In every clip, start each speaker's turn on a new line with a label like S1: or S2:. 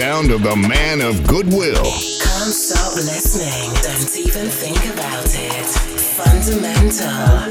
S1: Sound of the man of goodwill.
S2: Can't stop listening. Don't even think about it. Fundamental.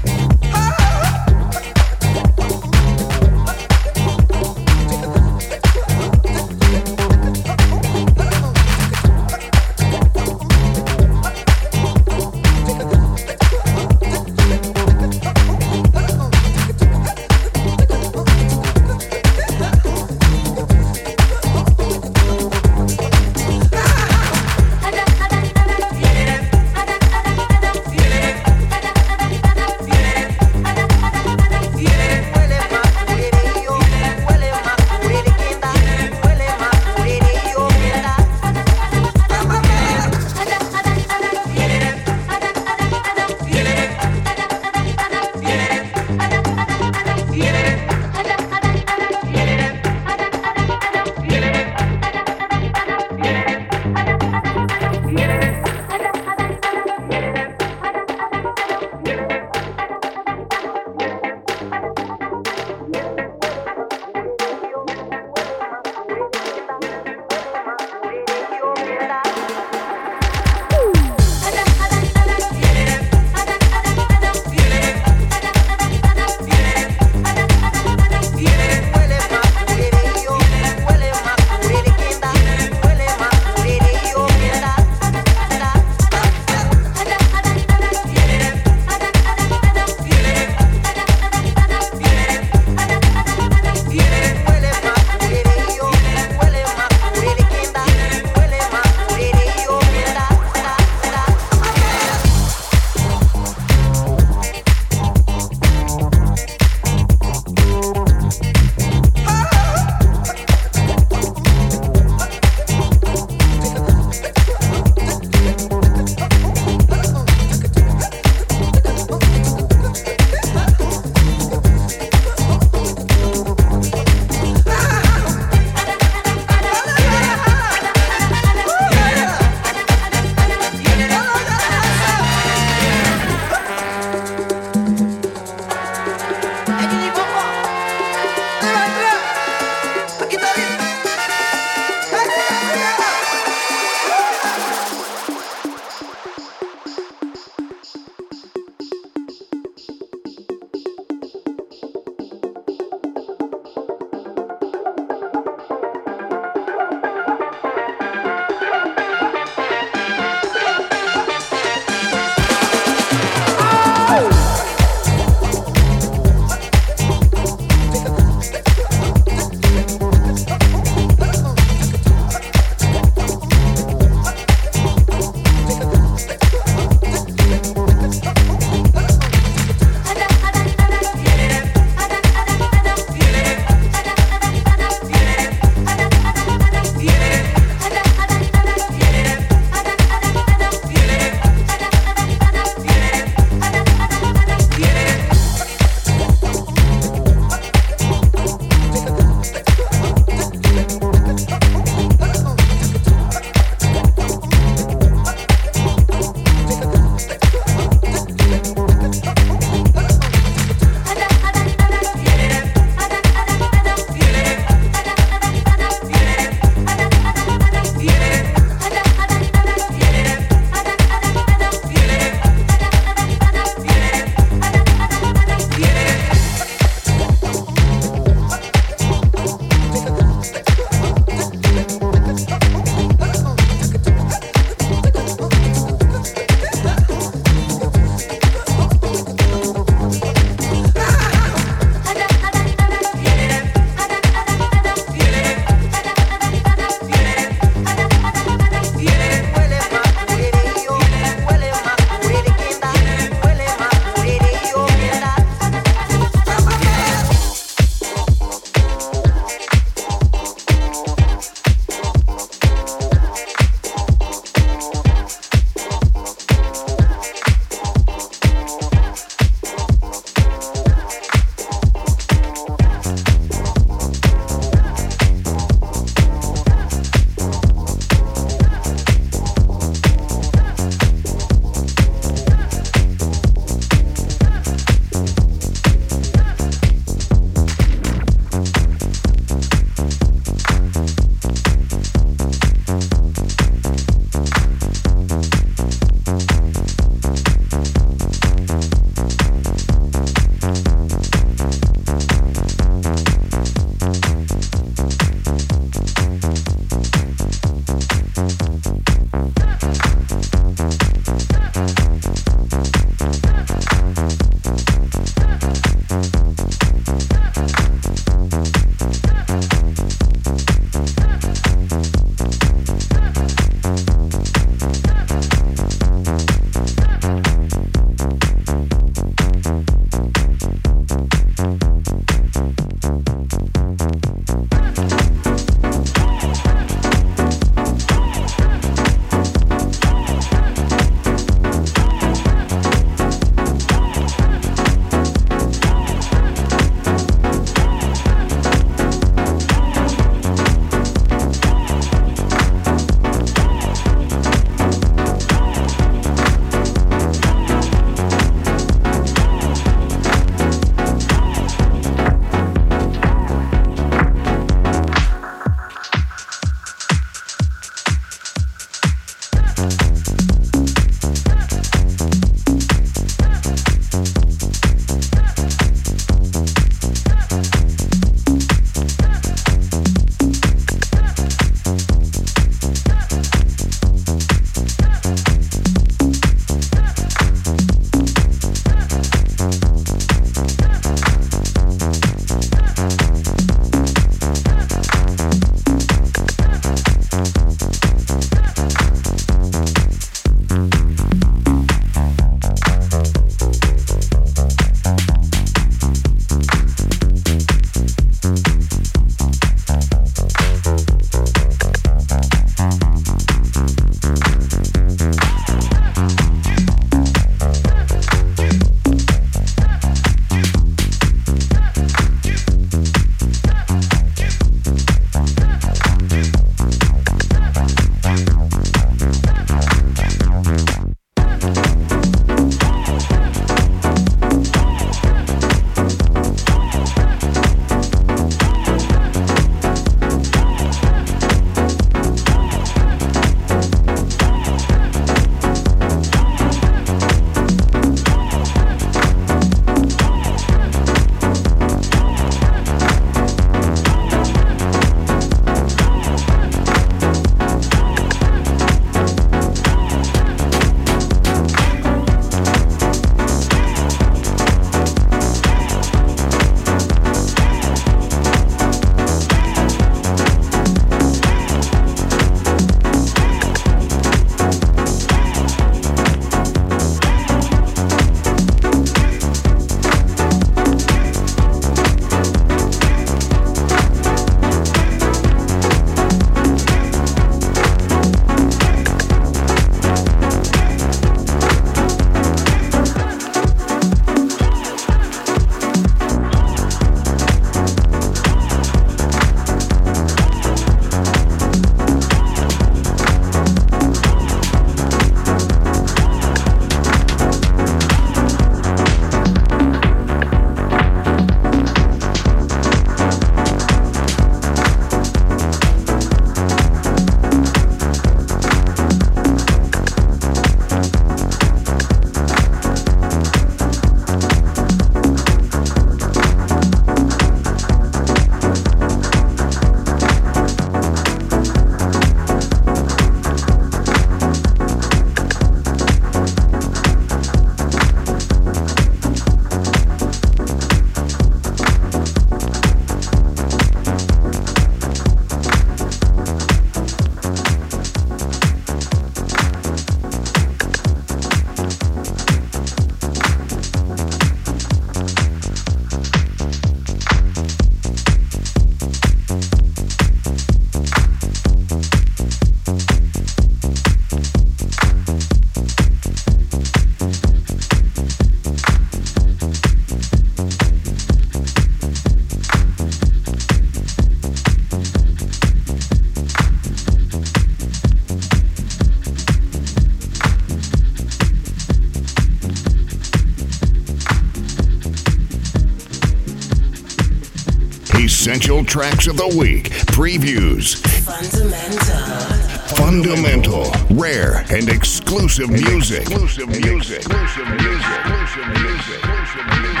S1: Essential tracks of the week, previews,
S2: Fundamental.
S1: fundamental, rare, and exclusive music. Exclusive music. Exclusive music. Exclusive music. Exclusive music.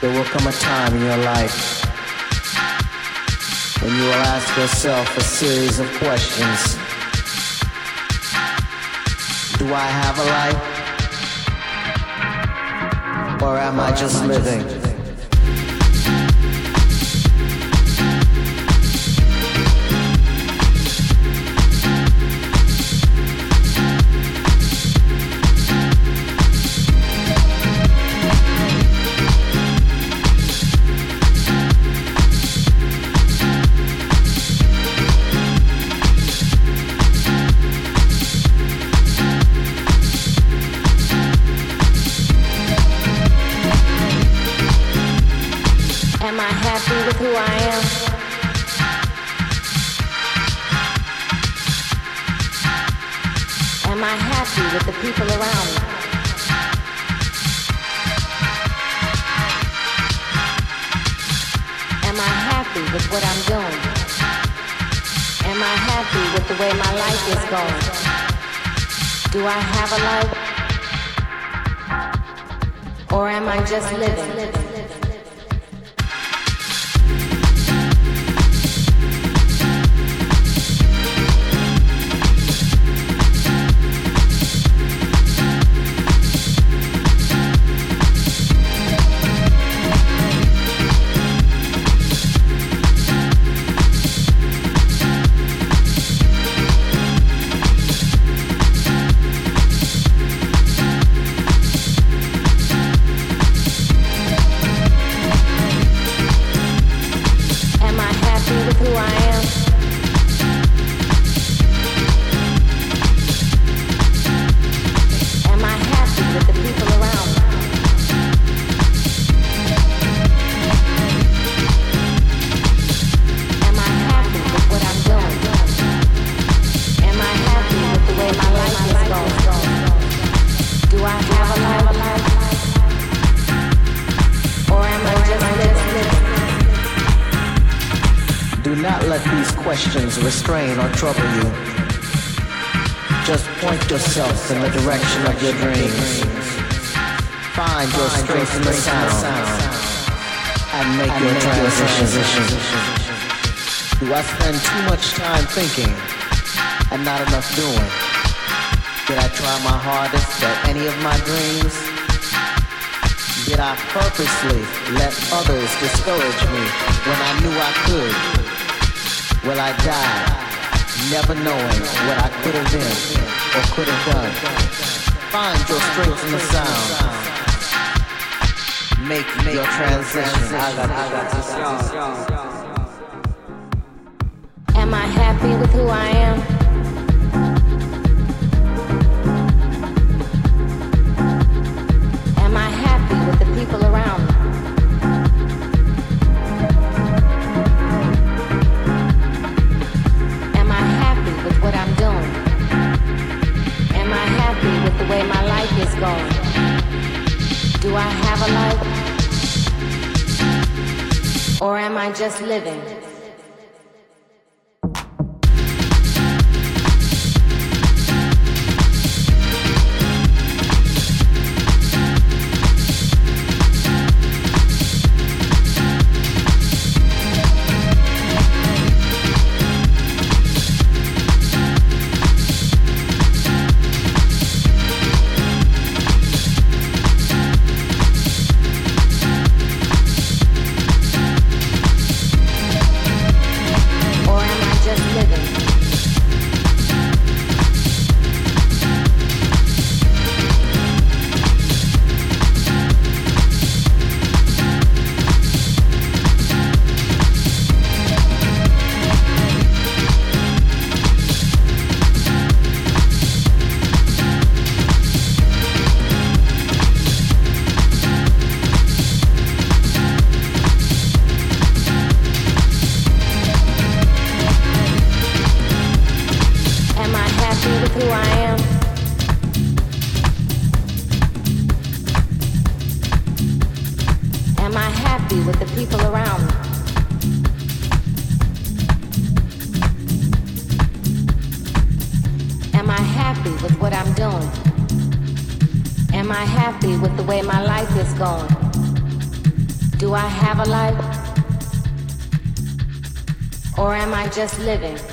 S3: There will come a time in your life when you will ask yourself a series of questions. Do I have a life? Or am I just living?
S4: Who I am? Am I happy with the people around me? Am I happy with what I'm doing? Am I happy with the way my life is going? Do I have a life? Or am I just living?
S3: Restrain or trouble you. Just point yourself in the direction of your dreams. Find your strength in the sound and make your transition. Do I spend too much time thinking and not enough doing? Did I try my hardest at any of my dreams? Did I purposely let others discourage me when I knew I could? Will I die never knowing what I could have been or could have done? Find your strength in the sound. Make your transition. I got.
S4: Am I happy with who I am? Way my life is going? Do I have a life? Or am I just living? Just living?